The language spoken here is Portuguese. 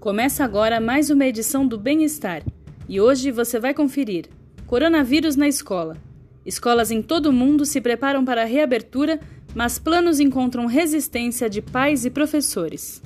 Começa agora mais uma edição do Bem-Estar e hoje você vai conferir: Coronavírus na escola. Escolas em todo o mundo se preparam para a reabertura, mas planos encontram resistência de pais e professores.